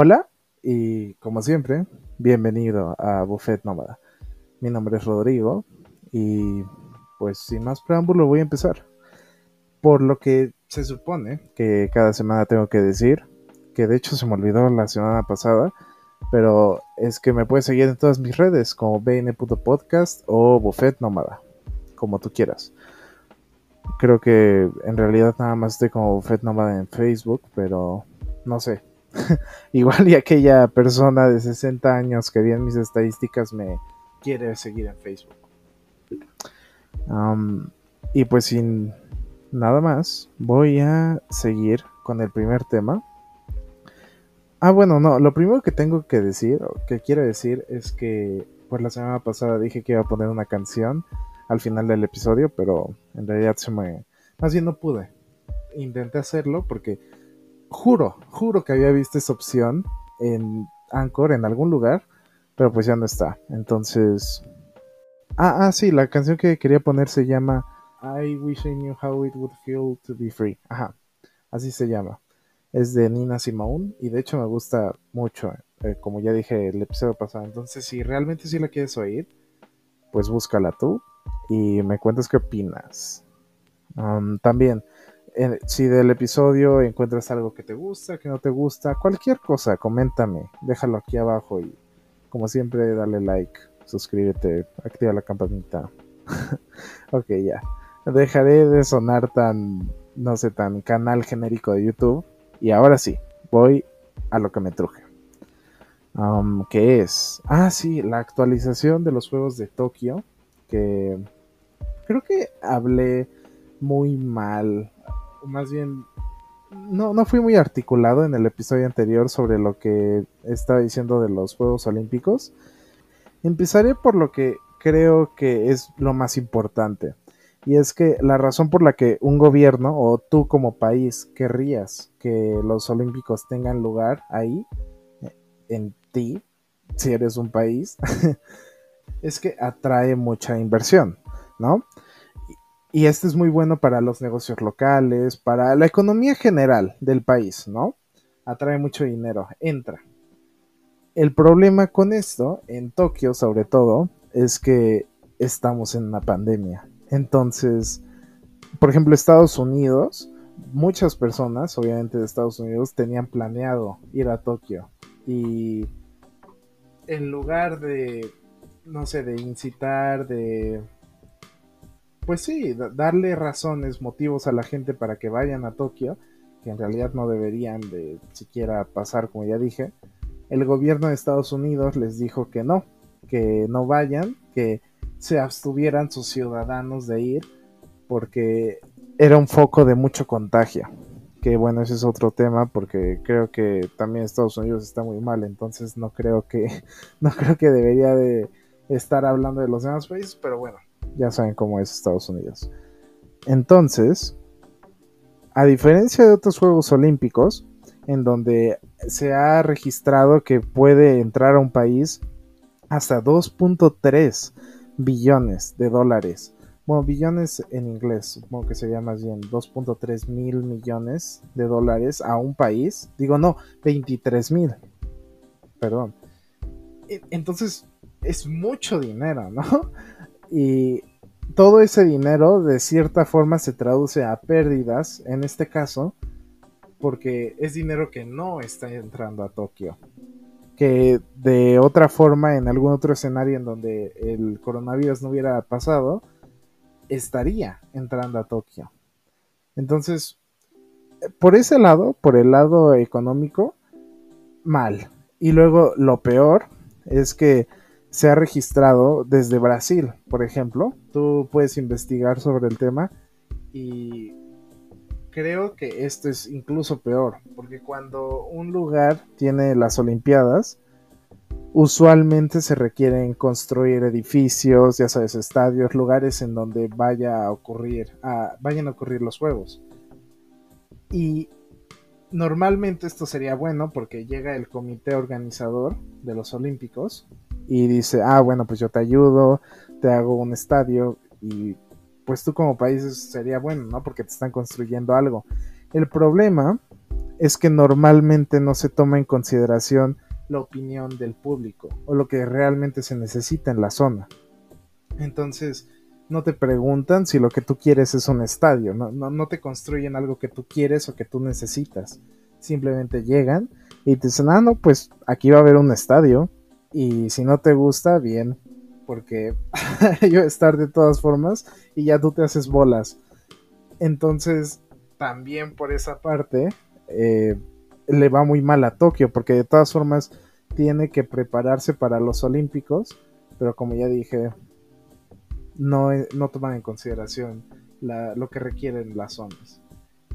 Hola y como siempre, bienvenido a Buffet Nómada. Mi nombre es Rodrigo y pues sin más preámbulo voy a empezar. Por lo que se supone que cada semana tengo que decir, que de hecho se me olvidó la semana pasada, pero es que me puedes seguir en todas mis redes como bn.podcast o Buffet Nómada, como tú quieras. Creo que en realidad nada más estoy como Buffet Nómada en Facebook, pero no sé, Igual y aquella persona de 60 años que en mis estadísticas me quiere seguir en Facebook. y pues sin nada más, voy a seguir con el primer tema. Ah, bueno, no, lo primero que tengo que decir, que quiero decir, es que pues la semana pasada dije que iba a poner una canción al final del episodio, pero en realidad se me... Más bien no pude. Intenté hacerlo porque juro, juro que había visto esa opción en Anchor en algún lugar, pero pues ya no está. Entonces. Ah, ah, sí, la canción que quería poner se llama I Wish I Knew How It Would Feel to Be Free. Ajá, así se llama. Es de Nina Simone y de hecho me gusta mucho, eh, como ya dije el episodio pasado. Entonces, si realmente sí la quieres oír, pues búscala tú y me cuentas qué opinas. también, si del episodio encuentras algo que te gusta, que no te gusta, cualquier cosa, coméntame, déjalo aquí abajo y como siempre dale like, suscríbete, activa la campanita. ok, ya. Dejaré de sonar tan, no sé, tan canal genérico de YouTube. Y ahora sí, voy a lo que me truje. Um, ¿Qué es? Ah, sí, la actualización de los juegos de Tokio. Que creo que hablé muy mal más bien, no, no fui muy articulado en el episodio anterior sobre lo que estaba diciendo de los Juegos Olímpicos. Empezaré por lo que creo que es lo más importante. Y es que la razón por la que un gobierno o tú como país querrías que los Olímpicos tengan lugar ahí, en ti, si eres un país, es que atrae mucha inversión, ¿no? Y esto es muy bueno para los negocios locales, para la economía general del país, ¿no? Atrae mucho dinero, entra. El problema con esto, en Tokio sobre todo, es que estamos en una pandemia. Entonces, por ejemplo, Estados Unidos, muchas personas, obviamente de Estados Unidos, tenían planeado ir a Tokio. Y en lugar de, no sé, de incitar, de pues sí, darle razones, motivos a la gente para que vayan a Tokio, que en realidad no deberían de siquiera pasar, como ya dije, el gobierno de Estados Unidos les dijo que no, que no vayan, que se abstuvieran sus ciudadanos de ir, porque era un foco de mucho contagio. Que bueno, ese es otro tema, porque creo que también Estados Unidos está muy mal, entonces no creo que, no creo que debería de estar hablando de los demás países, pero bueno, ya saben cómo es Estados Unidos. Entonces, a diferencia de otros Juegos Olímpicos, en donde se ha registrado que puede entrar a un país hasta 2.3 billones de dólares. Bueno, billones en inglés, supongo que sería más bien 2.3 mil millones de dólares a un país. Digo, no, 23 mil. Perdón. E, entonces, es mucho dinero, ¿no? Y todo ese dinero de cierta forma se traduce a pérdidas, en este caso, porque es dinero que no está entrando a Tokio. Que de otra forma, en algún otro escenario en donde el coronavirus no hubiera pasado, estaría entrando a Tokio. Entonces, por ese lado, por el lado económico, mal. Y luego lo peor es que se ha registrado desde Brasil, por ejemplo. Tú puedes investigar sobre el tema y creo que esto es incluso peor, porque cuando un lugar tiene las Olimpiadas, usualmente se requieren construir edificios, ya sabes, estadios, lugares en donde vaya a ocurrir, vayan a ocurrir los juegos. Y normalmente esto sería bueno porque llega el comité organizador de los Olímpicos y dice, ah, bueno, pues yo te ayudo, te hago un estadio y pues tú como país sería bueno, ¿no? Porque te están construyendo algo. El problema es que normalmente no se toma en consideración la opinión del público o lo que realmente se necesita en la zona. Entonces, no te preguntan si lo que tú quieres es un estadio, no, no, te construyen algo que tú quieres o que tú necesitas. Simplemente llegan y te dicen, ah, no, pues aquí va a haber un estadio y si no te gusta, bien, porque yo estar de todas formas y ya tú te haces bolas. Entonces, también por esa parte, eh, le va muy mal a Tokio, porque de todas formas tiene que prepararse para los Olímpicos, pero como ya dije, no, no toman en consideración lo que requieren las zonas.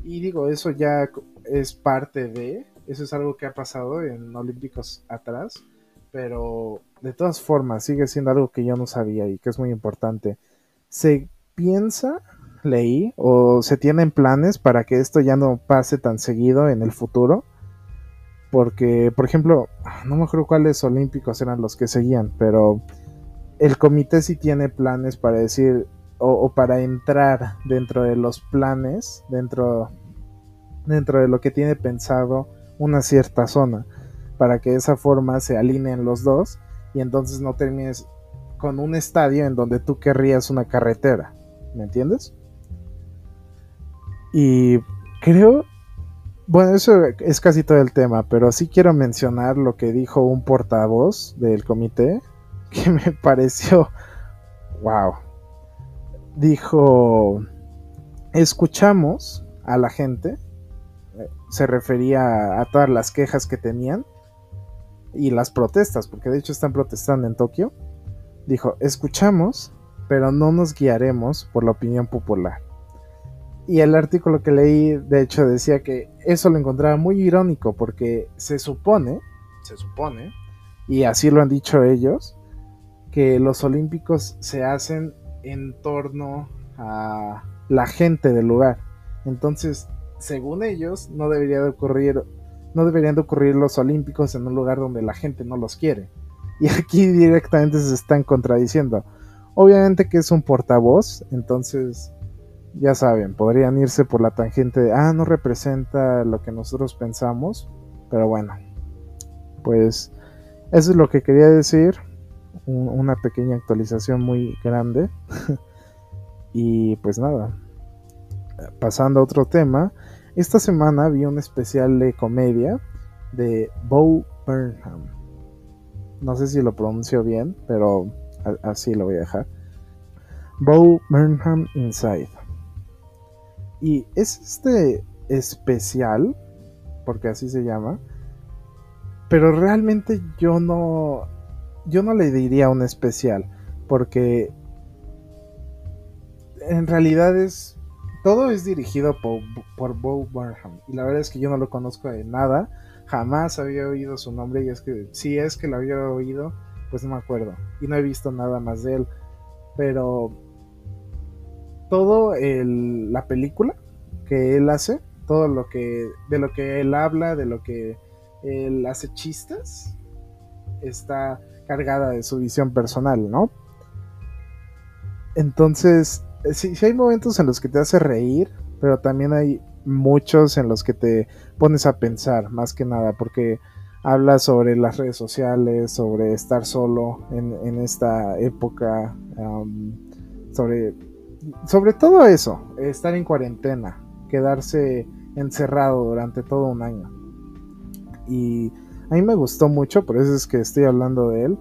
Y digo, eso ya es parte de, eso es algo que ha pasado en Olímpicos atrás, pero de todas formas sigue siendo algo que yo no sabía y que es muy importante. Se piensa, leí, o se tienen planes para que esto ya no pase tan seguido en el futuro. Porque, por ejemplo, no me acuerdo cuáles olímpicos eran los que seguían, pero el comité sí tiene planes para decir o, para entrar dentro de los planes, dentro, dentro de lo que tiene pensado una cierta zona, para que de esa forma se alineen los dos y entonces no termines con un estadio en donde tú querrías una carretera, ¿me entiendes? Y creo, bueno, eso es casi todo el tema, pero sí quiero mencionar lo que dijo un portavoz del comité, que me pareció, wow. Dijo, escuchamos a la gente, eh, se refería a todas las quejas que tenían y las protestas, porque de hecho están protestando en Tokio. Dijo, escuchamos, pero no nos guiaremos por la opinión popular. Y el artículo que leí, de hecho, decía que eso lo encontraba muy irónico, porque se supone, se supone, y así lo han dicho ellos, que los Olímpicos se hacen en torno a la gente del lugar. Entonces, según ellos, no debería de ocurrir, no deberían de ocurrir los Olímpicos en un lugar donde la gente no los quiere. Y aquí directamente se están contradiciendo. Obviamente que es un portavoz, entonces ya saben, podrían irse por la tangente de, ah, no representa lo que nosotros pensamos, pero bueno, pues eso es lo que quería decir una pequeña actualización muy grande. y pues nada, pasando a otro tema, esta semana vi un especial de comedia de Bo Burnham. No sé si lo pronuncio bien, pero así lo voy a dejar. Bo Burnham Inside. Y es este especial, porque así se llama, pero realmente yo no yo no le diría un especial, porque en realidad es todo es dirigido por, por Bo Burnham y la verdad es que yo no lo conozco de nada, jamás había oído su nombre y es que si es que lo había oído, pues no me acuerdo y no he visto nada más de él, pero todo la película que él hace, todo lo que de lo que él habla, de lo que él hace chistes, está cargada de su visión personal, ¿no? Entonces, sí, hay momentos en los que te hace reír, pero también hay muchos en los que te pones a pensar, más que nada, porque habla sobre las redes sociales, sobre estar solo en, esta época, sobre, sobre todo eso, estar en cuarentena, quedarse encerrado durante todo un año. Y a mí me gustó mucho, por eso es que estoy hablando de él.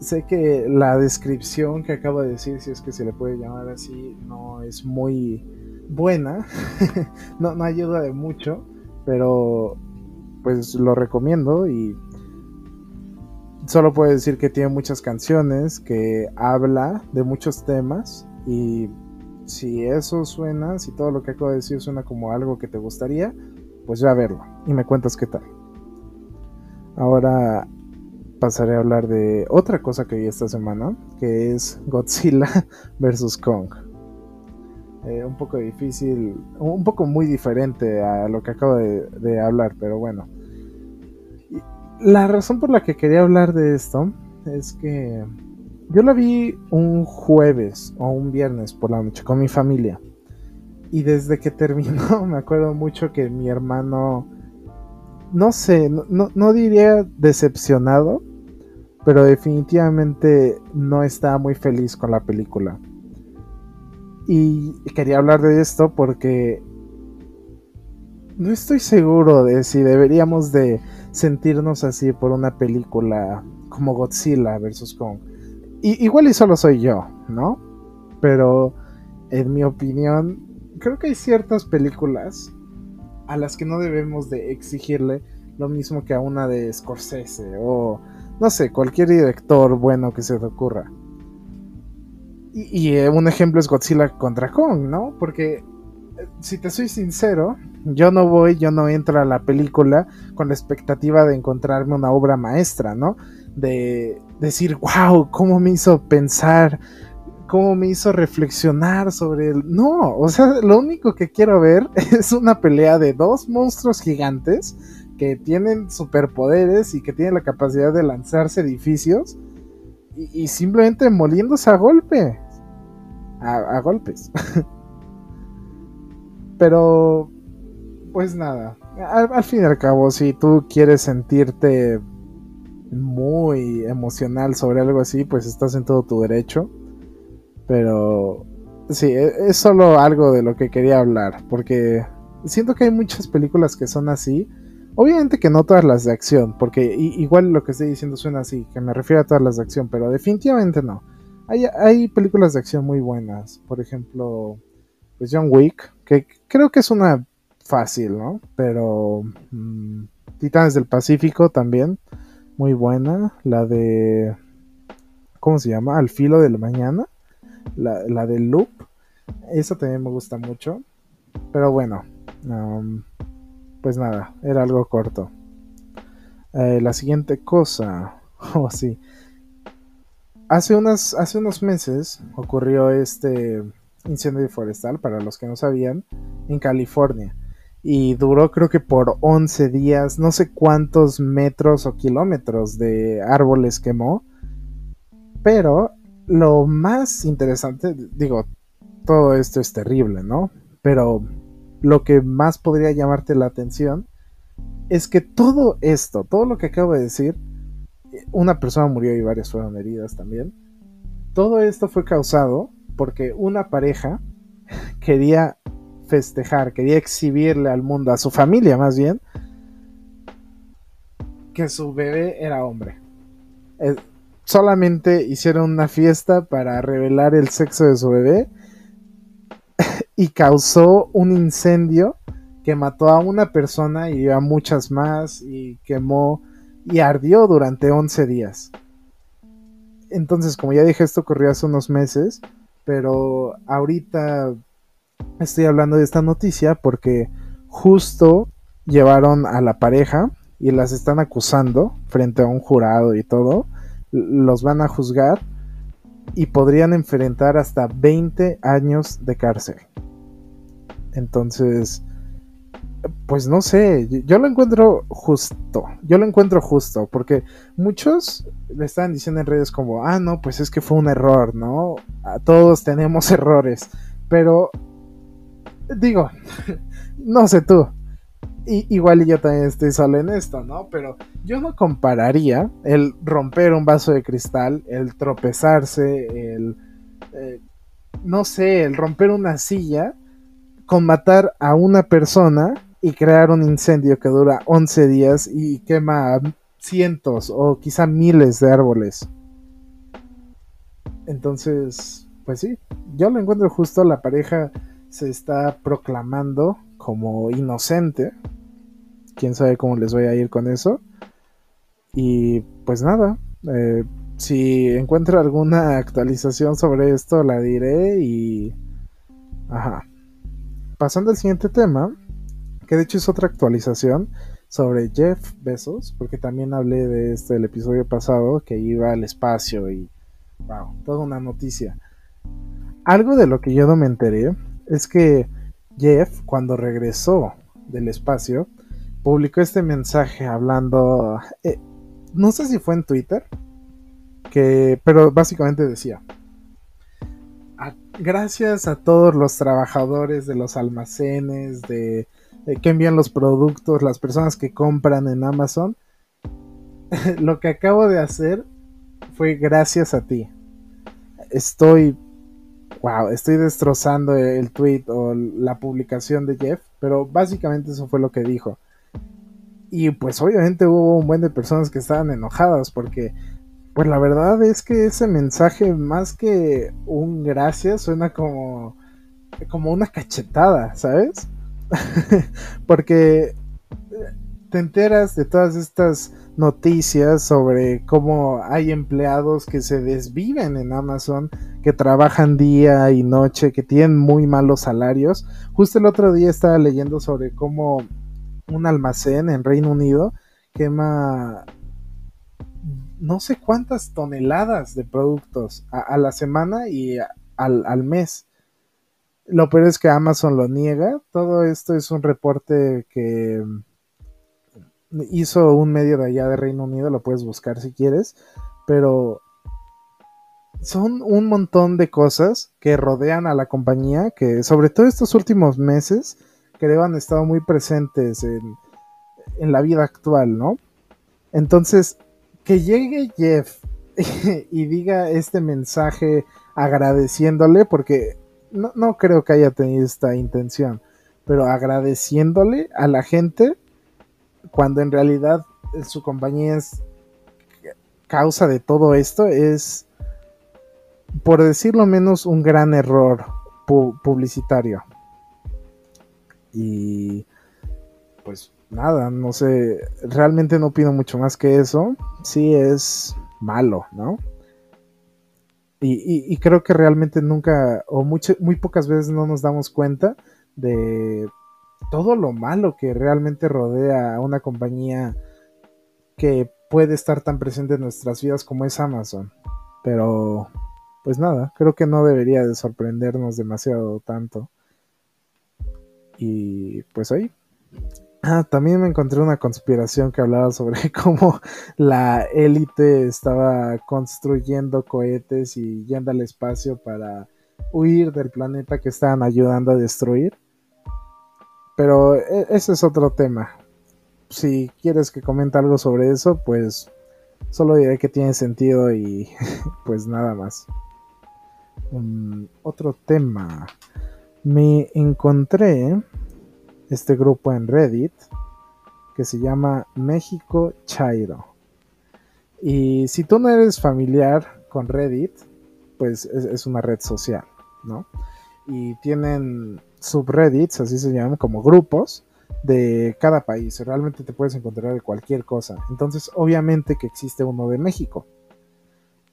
Sé que la descripción que acabo de decir, si es que se le puede llamar así, no es muy buena, no, no ayuda de mucho, pero pues lo recomiendo y solo puedo decir que tiene muchas canciones, que habla de muchos temas y si eso suena, si todo lo que acabo de decir suena como algo que te gustaría, pues ya verlo y me cuentas qué tal. Ahora pasaré a hablar de otra cosa que vi esta semana, que es Godzilla vs. Kong. Eh, un poco difícil, un poco muy diferente a lo que acabo de, hablar, pero bueno. la razón por la que quería hablar de esto es que yo la vi un jueves o un viernes por la noche con mi familia. Y desde que terminó me acuerdo mucho que mi hermano no sé, no, no diría decepcionado, pero definitivamente no estaba muy feliz con la película. Y quería hablar de esto porque no estoy seguro de si deberíamos de sentirnos así por una película como Godzilla vs. Kong. Igual y solo soy yo, ¿no? Pero en mi opinión, creo que hay ciertas películas a las que no debemos de exigirle lo mismo que a una de Scorsese o no sé, cualquier director bueno que se te ocurra. Y, eh, un ejemplo es Godzilla contra Kong, ¿no? Porque eh, si te soy sincero, yo no voy, yo no entro a la película con la expectativa de encontrarme una obra maestra, ¿no? De decir, wow, cómo me hizo pensar, cómo me hizo reflexionar sobre el... No, o sea, lo único que quiero ver es una pelea de dos monstruos gigantes que tienen superpoderes y que tienen la capacidad de lanzarse edificios y, simplemente moliéndose a golpe. A, golpes. Pero, pues nada. Al, fin y al cabo, si tú quieres sentirte muy emocional sobre algo así, pues estás en todo tu derecho. Pero, sí, e, es solo algo de lo que quería hablar. Porque siento que hay muchas películas que son así Obviamente que no todas las de acción, porque igual lo que estoy diciendo suena así, que me refiero a todas las de acción, pero definitivamente no. Hay, películas de acción muy buenas, por ejemplo, pues John Wick, que creo que es una fácil, ¿no? Pero mm, Titanes del Pacífico también, muy buena. La de, ¿cómo se llama? Al filo de la mañana, la, la de Loop, esa también me gusta mucho. Pero bueno, pues nada, era algo corto. Eh, la siguiente cosa, oh sí, hace, hace unos meses ocurrió este incendio forestal, para los que no sabían, en California. Y duró creo que por 11 días, no sé cuántos metros o kilómetros de árboles quemó. Pero lo más interesante, digo, todo esto es terrible, ¿no? Pero lo que más podría llamarte la atención es que todo esto, todo lo que acabo de decir, una persona murió y varias fueron heridas también. Todo esto fue causado porque una pareja quería festejar, quería exhibirle al mundo, a su familia más bien, que su bebé era hombre. Eh, solamente hicieron una fiesta para revelar el sexo de su bebé y causó un incendio que mató a una persona y a muchas más y quemó y ardió durante 11 días. Entonces, como ya dije, esto ocurrió hace unos meses, pero ahorita estoy hablando de esta noticia porque justo llevaron a la pareja y las están acusando frente a un jurado y todo. Los van a juzgar y podrían enfrentar hasta 20 años de cárcel. Entonces, pues no sé, yo lo encuentro justo, yo lo encuentro justo, porque muchos le están diciendo en redes como, ah, no, pues es que fue un error, ¿no? A todos tenemos errores, pero digo, no sé tú, igual yo también estoy solo en esto, ¿no? Pero yo no compararía el romper un vaso de cristal, el tropezarse, el, eh, no sé, el romper una silla, con matar a una persona y crear un incendio que dura 11 días y quema cientos o quizá miles de árboles. Entonces, pues sí, yo lo encuentro justo, la pareja se está proclamando como inocente. Quién sabe cómo les voy a ir con eso. Y pues nada, eh, si encuentro alguna actualización sobre esto, la diré y... Ajá pasando al siguiente tema, que de hecho es otra actualización sobre Jeff Bezos, porque también hablé de esto el episodio pasado, que iba al espacio y, wow, toda una noticia. Algo de lo que yo no me enteré es que Jeff, cuando regresó del espacio, publicó este mensaje hablando, eh, no sé si fue en Twitter, que, pero básicamente decía, gracias a todos los trabajadores de los almacenes, de eh, que envían los productos, las personas que compran en Amazon. Lo que acabo de hacer fue gracias a ti. Estoy, wow, estoy destrozando el tweet o la publicación de Jeff, pero básicamente eso fue lo que dijo. Y pues obviamente hubo un buen de personas que estaban enojadas porque pues la verdad es que ese mensaje más que un gracias suena como como una cachetada, ¿sabes? porque te enteras de todas estas noticias sobre cómo hay empleados que se desviven en Amazon, que trabajan día y noche, que tienen muy malos salarios. Justo el otro día estaba leyendo sobre cómo un almacén en Reino Unido quema no sé cuántas toneladas de productos a, la semana y al, al, mes. Lo peor es que Amazon lo niega. Todo esto es un reporte que hizo un medio de allá de Reino Unido, lo puedes buscar si quieres, pero son un montón de cosas que rodean a la compañía, que sobre todo estos últimos meses, creo han estado muy presentes en, en la vida actual, ¿no? Entonces, que llegue Jeff y diga este mensaje agradeciéndole, porque no, no creo que haya tenido esta intención, pero agradeciéndole a la gente cuando en realidad su compañía es causa de todo esto, es, por decirlo menos, un gran error publicitario. Y pues nada, no sé, realmente no pido mucho más que eso. Sí es malo, ¿no? Y, y creo que realmente nunca, o muy pocas veces no nos damos cuenta de todo lo malo que realmente rodea a una compañía que puede estar tan presente en nuestras vidas como es Amazon. Pero, pues nada, creo que no debería de sorprendernos demasiado tanto. Y pues ahí. Ah, también me encontré una conspiración que hablaba sobre cómo la élite estaba construyendo cohetes y yendo al espacio para huir del planeta que estaban ayudando a destruir. Pero e, ese es otro tema. Si quieres que comente algo sobre eso, pues solo diré que tiene sentido y pues nada más. Um, otro tema. Me encontré este grupo en Reddit que se llama México Chairo. Y si tú no eres familiar con Reddit, pues es, una red social, ¿no? Y tienen subreddits, así se llaman, como grupos de cada país. Realmente te puedes encontrar de cualquier cosa. Entonces, obviamente que existe uno de México.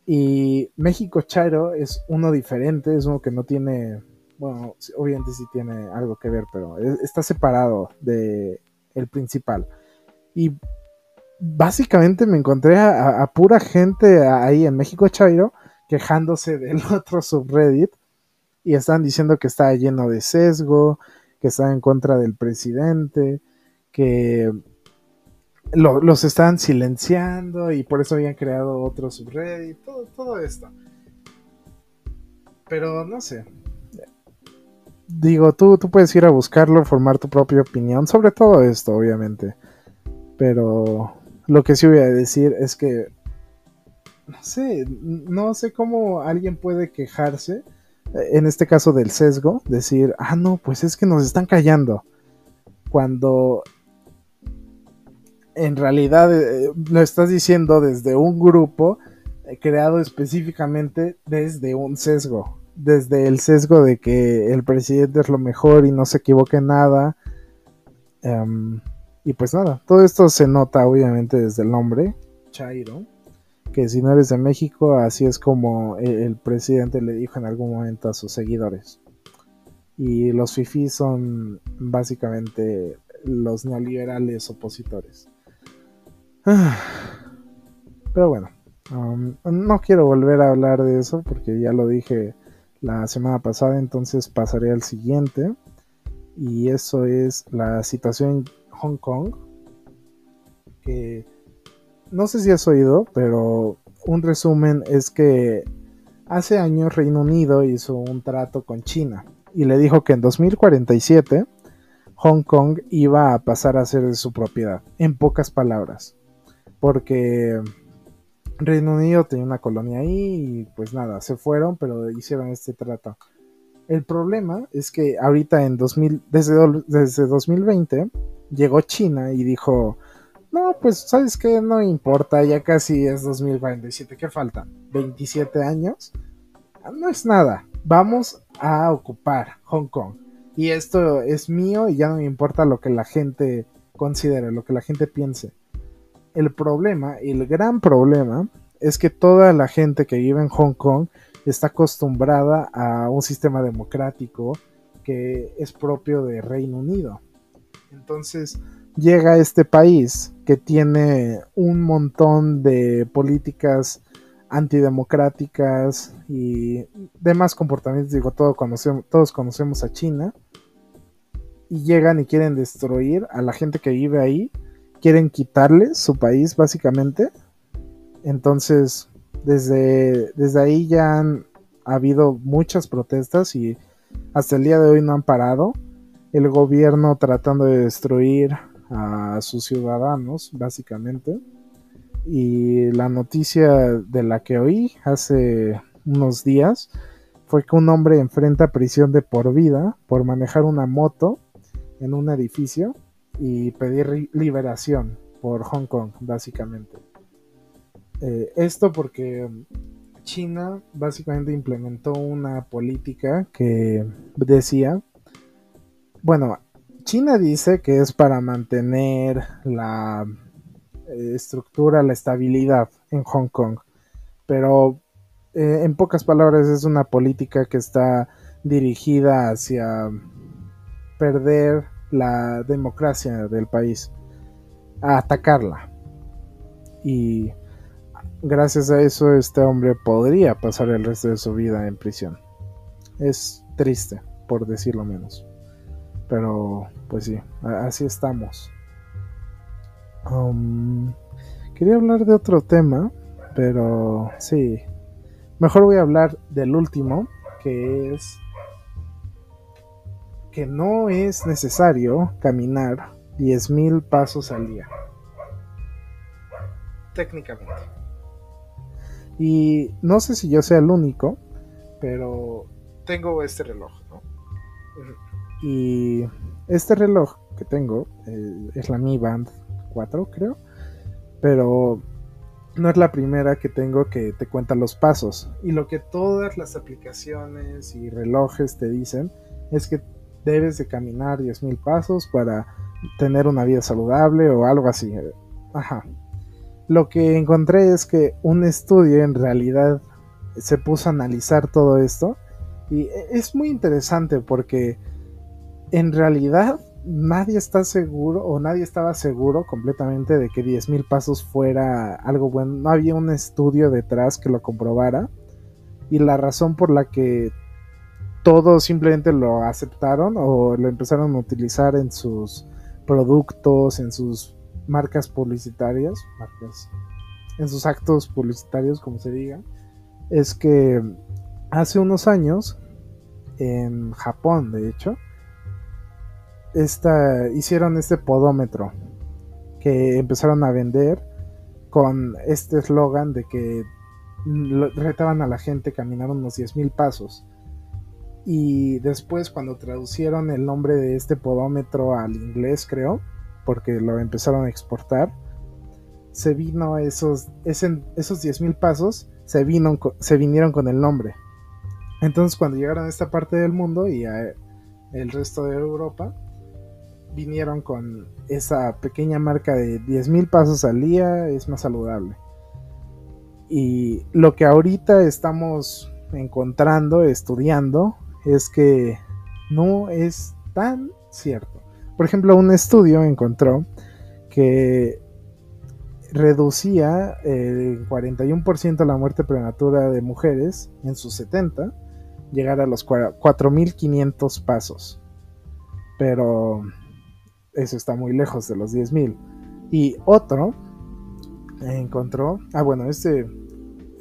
Y México Chairo es uno diferente, es uno que no tiene, bueno, obviamente sí tiene algo que ver, pero está separado de el principal. Y básicamente me encontré a, pura gente ahí en México Chairo quejándose del otro subreddit y están diciendo que está lleno de sesgo, que está en contra del presidente, que los están silenciando y por eso habían creado otro subreddit, todo, todo esto. Pero no sé. Digo, tú, tú puedes ir a buscarlo, formar tu propia opinión sobre todo esto, obviamente. Pero lo que sí voy a decir es que, no sé, no sé cómo alguien puede quejarse en este caso del sesgo, decir, ah, no, pues es que nos están callando. Cuando en realidad eh, lo estás diciendo desde un grupo eh, creado específicamente desde un sesgo. Desde el sesgo de que el presidente es lo mejor y no se equivoque nada. Em, y pues nada, todo esto se nota obviamente desde el nombre, Chairo que si no eres de México, así es como el, presidente le dijo en algún momento a sus seguidores. Y los FIFI son básicamente los neoliberales opositores. Pero bueno, um, no quiero volver a hablar de eso porque ya lo dije la semana pasada, entonces pasaré al siguiente. Y eso es la situación en Hong Kong. Que no sé si has oído, pero un resumen es que hace años Reino Unido hizo un trato con China y le dijo que en 2047 Hong Kong iba a pasar a ser de su propiedad, en pocas palabras, porque Reino Unido tenía una colonia ahí y pues nada, se fueron, pero hicieron este trato. El problema es que ahorita en 2000, desde, desde 2020 llegó China y dijo, no, pues sabes que no importa, ya casi es 2047, ¿qué falta? ¿27 años? Ah, no es nada, vamos a ocupar Hong Kong. Y esto es mío y ya no me importa lo que la gente considere, lo que la gente piense. El problema, el gran problema, es que toda la gente que vive en Hong Kong está acostumbrada a un sistema democrático que es propio de Reino Unido. Entonces llega este país que tiene un montón de políticas antidemocráticas y demás comportamientos. Digo, conocemos, todos conocemos a China. Y llegan y quieren destruir a la gente que vive ahí. Quieren quitarles su país, básicamente. Entonces, desde, desde ahí ya han habido muchas protestas y hasta el día de hoy no han parado. El gobierno tratando de destruir a sus ciudadanos, básicamente. Y la noticia de la que oí hace unos días fue que un hombre enfrenta prisión de por vida por manejar una moto en un edificio y pedir liberación por Hong Kong, básicamente. Eh, esto porque China básicamente implementó una política que decía, bueno, China dice que es para mantener la eh, estructura, la estabilidad en Hong Kong, pero eh, en pocas palabras es una política que está dirigida hacia perder la democracia del país, a atacarla. Y gracias a eso este hombre podría pasar el resto de su vida en prisión. Es triste, por decirlo menos. Pero, pues sí, así estamos. Um, quería hablar de otro tema, pero sí. Mejor voy a hablar del último, que es que no es necesario caminar 10.000 pasos al día. Técnicamente. Y no sé si yo sea el único, pero tengo este reloj, ¿no? Y este reloj que tengo eh, es la Mi Band 4, creo. Pero no es la primera que tengo que te cuenta los pasos. Y lo que todas las aplicaciones y relojes te dicen es que debes de caminar 10.000 pasos para tener una vida saludable o algo así. Ajá. Lo que encontré es que un estudio en realidad se puso a analizar todo esto y es muy interesante porque en realidad nadie está seguro o nadie estaba seguro completamente de que 10.000 pasos fuera algo bueno. No había un estudio detrás que lo comprobara. Y la razón por la que todos simplemente lo aceptaron o lo empezaron a utilizar en sus productos, en sus marcas publicitarias, marcas, en sus actos publicitarios, como se diga, es que hace unos años, en Japón de hecho, hicieron este podómetro que empezaron a vender con este eslogan de que retaban a la gente caminar unos 10.000 pasos. Y después cuando traducieron el nombre de este podómetro al inglés, creo, porque lo empezaron a exportar, se vino esos, esos 10.000 pasos, se, vino, se vinieron con el nombre. Entonces cuando llegaron a esta parte del mundo y a el resto de Europa, vinieron con esa pequeña marca de 10.000 pasos al día, es más saludable. Y lo que ahorita estamos encontrando, estudiando, es que no es tan cierto. Por ejemplo, un estudio encontró que reducía el 41% la muerte prematura de mujeres en sus 70, llegar a los 4.500 pasos. Pero eso está muy lejos de los 10.000. Y otro encontró, ah bueno, este,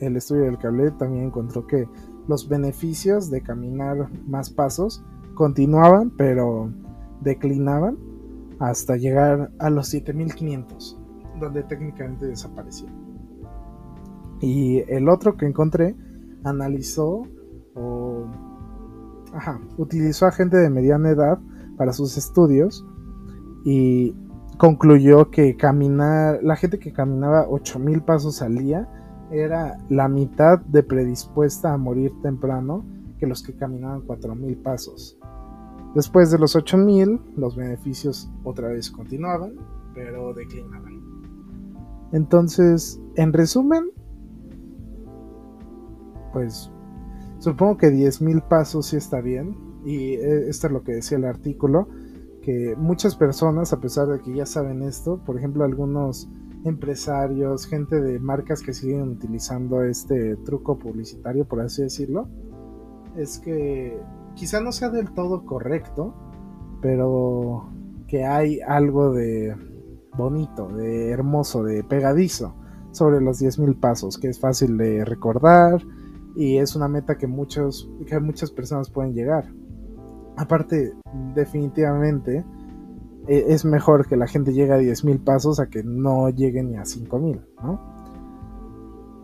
el estudio del cable también encontró que los beneficios de caminar más pasos continuaban, pero declinaban hasta llegar a los 7500, donde técnicamente desapareció. Y el otro que encontré analizó o utilizó a gente de mediana edad para sus estudios y concluyó que caminar, la gente que caminaba 8000 pasos al día era la mitad de predispuesta a morir temprano que los que caminaban 4000 pasos. Después de los 8000, los beneficios otra vez continuaban, pero declinaban. Entonces, en resumen, pues supongo que 10.000 pasos sí está bien. Y eh, esto es lo que decía el artículo, que muchas personas, a pesar de que ya saben esto, por ejemplo algunos empresarios, gente de marcas que siguen utilizando este truco publicitario, por así decirlo, es que quizá no sea del todo correcto, pero que hay algo de bonito, de hermoso, de pegadizo sobre los 10.000 pasos, que es fácil de recordar, y es una meta que, muchos, que muchas personas pueden llegar. Aparte, definitivamente es mejor que la gente llegue a 10.000 pasos a que no llegue ni a 5.000, ¿no?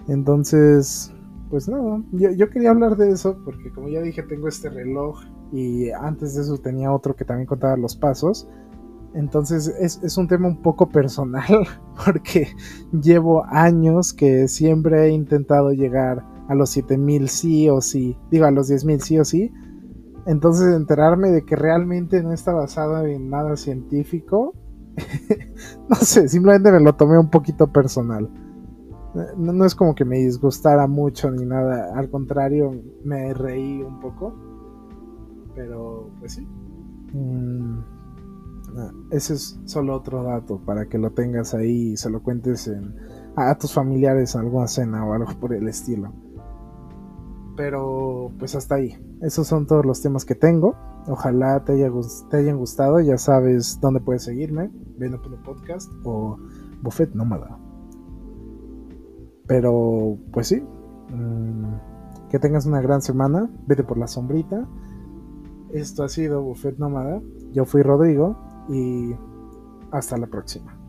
Entonces, pues nada, yo, quería hablar de eso porque como ya dije tengo este reloj y antes de eso tenía otro que también contaba los pasos. Entonces es, es, un tema un poco personal porque llevo años que siempre he intentado llegar a los 7000 sí o sí, digo a los 10000 sí o sí. Entonces enterarme de que realmente no está basado en nada científico, no sé, simplemente me lo tomé un poquito personal. No, es como que me disgustara mucho ni nada, al contrario, me reí un poco. Pero pues sí. Mm, ese es solo otro dato para que lo tengas ahí y se lo cuentes en, a tus familiares en alguna cena o algo por el estilo. Pero pues hasta ahí. Esos son todos los temas que tengo. Ojalá te, haya, te hayan gustado. Ya sabes dónde puedes seguirme. Ven a podcast o Buffet Nómada. Pero pues sí. Mm, que tengas una gran semana. Vete por la sombrita. Esto ha sido Buffet Nómada. Yo fui Rodrigo y hasta la próxima.